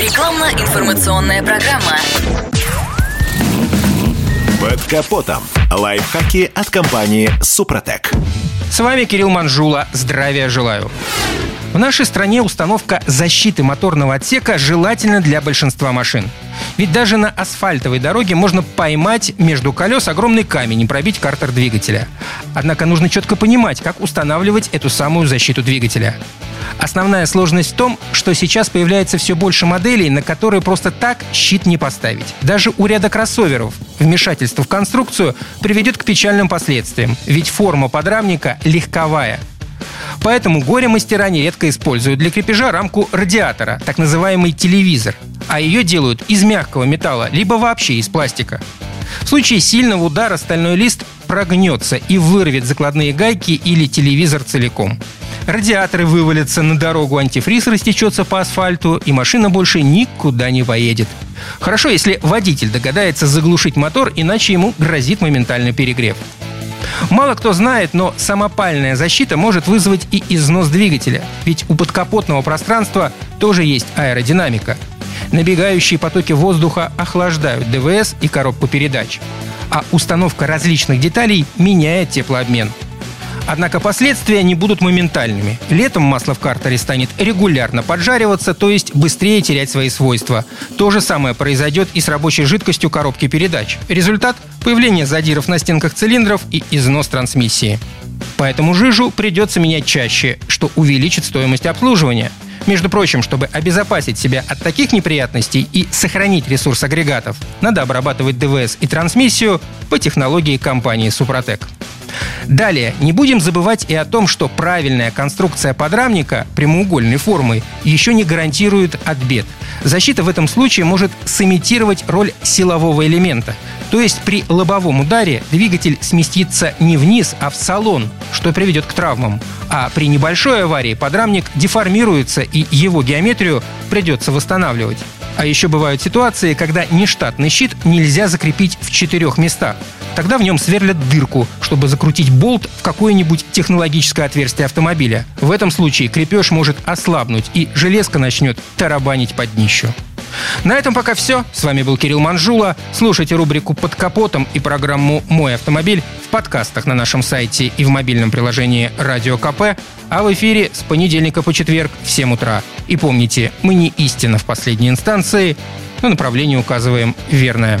Рекламно-информационная программа. Под капотом. Лайфхаки от компании «Супротек». С вами Кирилл Манжула. Здравия желаю. В нашей стране установка защиты моторного отсека желательна для большинства машин. Ведь даже на асфальтовой дороге можно поймать между колес огромный камень и пробить картер двигателя. Однако нужно четко понимать, как устанавливать эту самую защиту двигателя. Основная сложность в том, что сейчас появляется все больше моделей, на которые просто так щит не поставить. Даже у ряда кроссоверов вмешательство в конструкцию приведет к печальным последствиям, ведь форма подрамника легковая – Поэтому горе-мастера нередко используют для крепежа рамку радиатора, так называемый телевизор. А ее делают из мягкого металла, либо вообще из пластика. В случае сильного удара стальной лист прогнется и вырвет закладные гайки или телевизор целиком. Радиаторы вывалятся на дорогу, антифриз растечется по асфальту, и машина больше никуда не поедет. Хорошо, если водитель догадается заглушить мотор, иначе ему грозит моментальный перегрев. Мало кто знает, но самопальная защита может вызвать и износ двигателя, ведь у подкапотного пространства тоже есть аэродинамика. Набегающие потоки воздуха охлаждают ДВС и коробку передач, а установка различных деталей меняет теплообмен – Однако последствия не будут моментальными. Летом масло в картере станет регулярно поджариваться, то есть быстрее терять свои свойства. То же самое произойдет и с рабочей жидкостью коробки передач. Результат – появление задиров на стенках цилиндров и износ трансмиссии. Поэтому жижу придется менять чаще, что увеличит стоимость обслуживания. Между прочим, чтобы обезопасить себя от таких неприятностей и сохранить ресурс агрегатов, надо обрабатывать ДВС и трансмиссию по технологии компании «Супротек». Далее, не будем забывать и о том, что правильная конструкция подрамника прямоугольной формы еще не гарантирует от бед. Защита в этом случае может сымитировать роль силового элемента. То есть при лобовом ударе двигатель сместится не вниз, а в салон, что приведет к травмам. А при небольшой аварии подрамник деформируется и его геометрию придется восстанавливать. А еще бывают ситуации, когда нештатный щит нельзя закрепить в четырех местах. Тогда в нем сверлят дырку, чтобы закрутить болт в какое-нибудь технологическое отверстие автомобиля. В этом случае крепеж может ослабнуть, и железка начнет тарабанить под днищу. На этом пока все. С вами был Кирилл Манжула. Слушайте рубрику «Под капотом» и программу «Мой автомобиль» в подкастах на нашем сайте и в мобильном приложении «Радио КП», а в эфире с понедельника по четверг в 7 утра. И помните, мы не истина в последней инстанции, но направление указываем верное.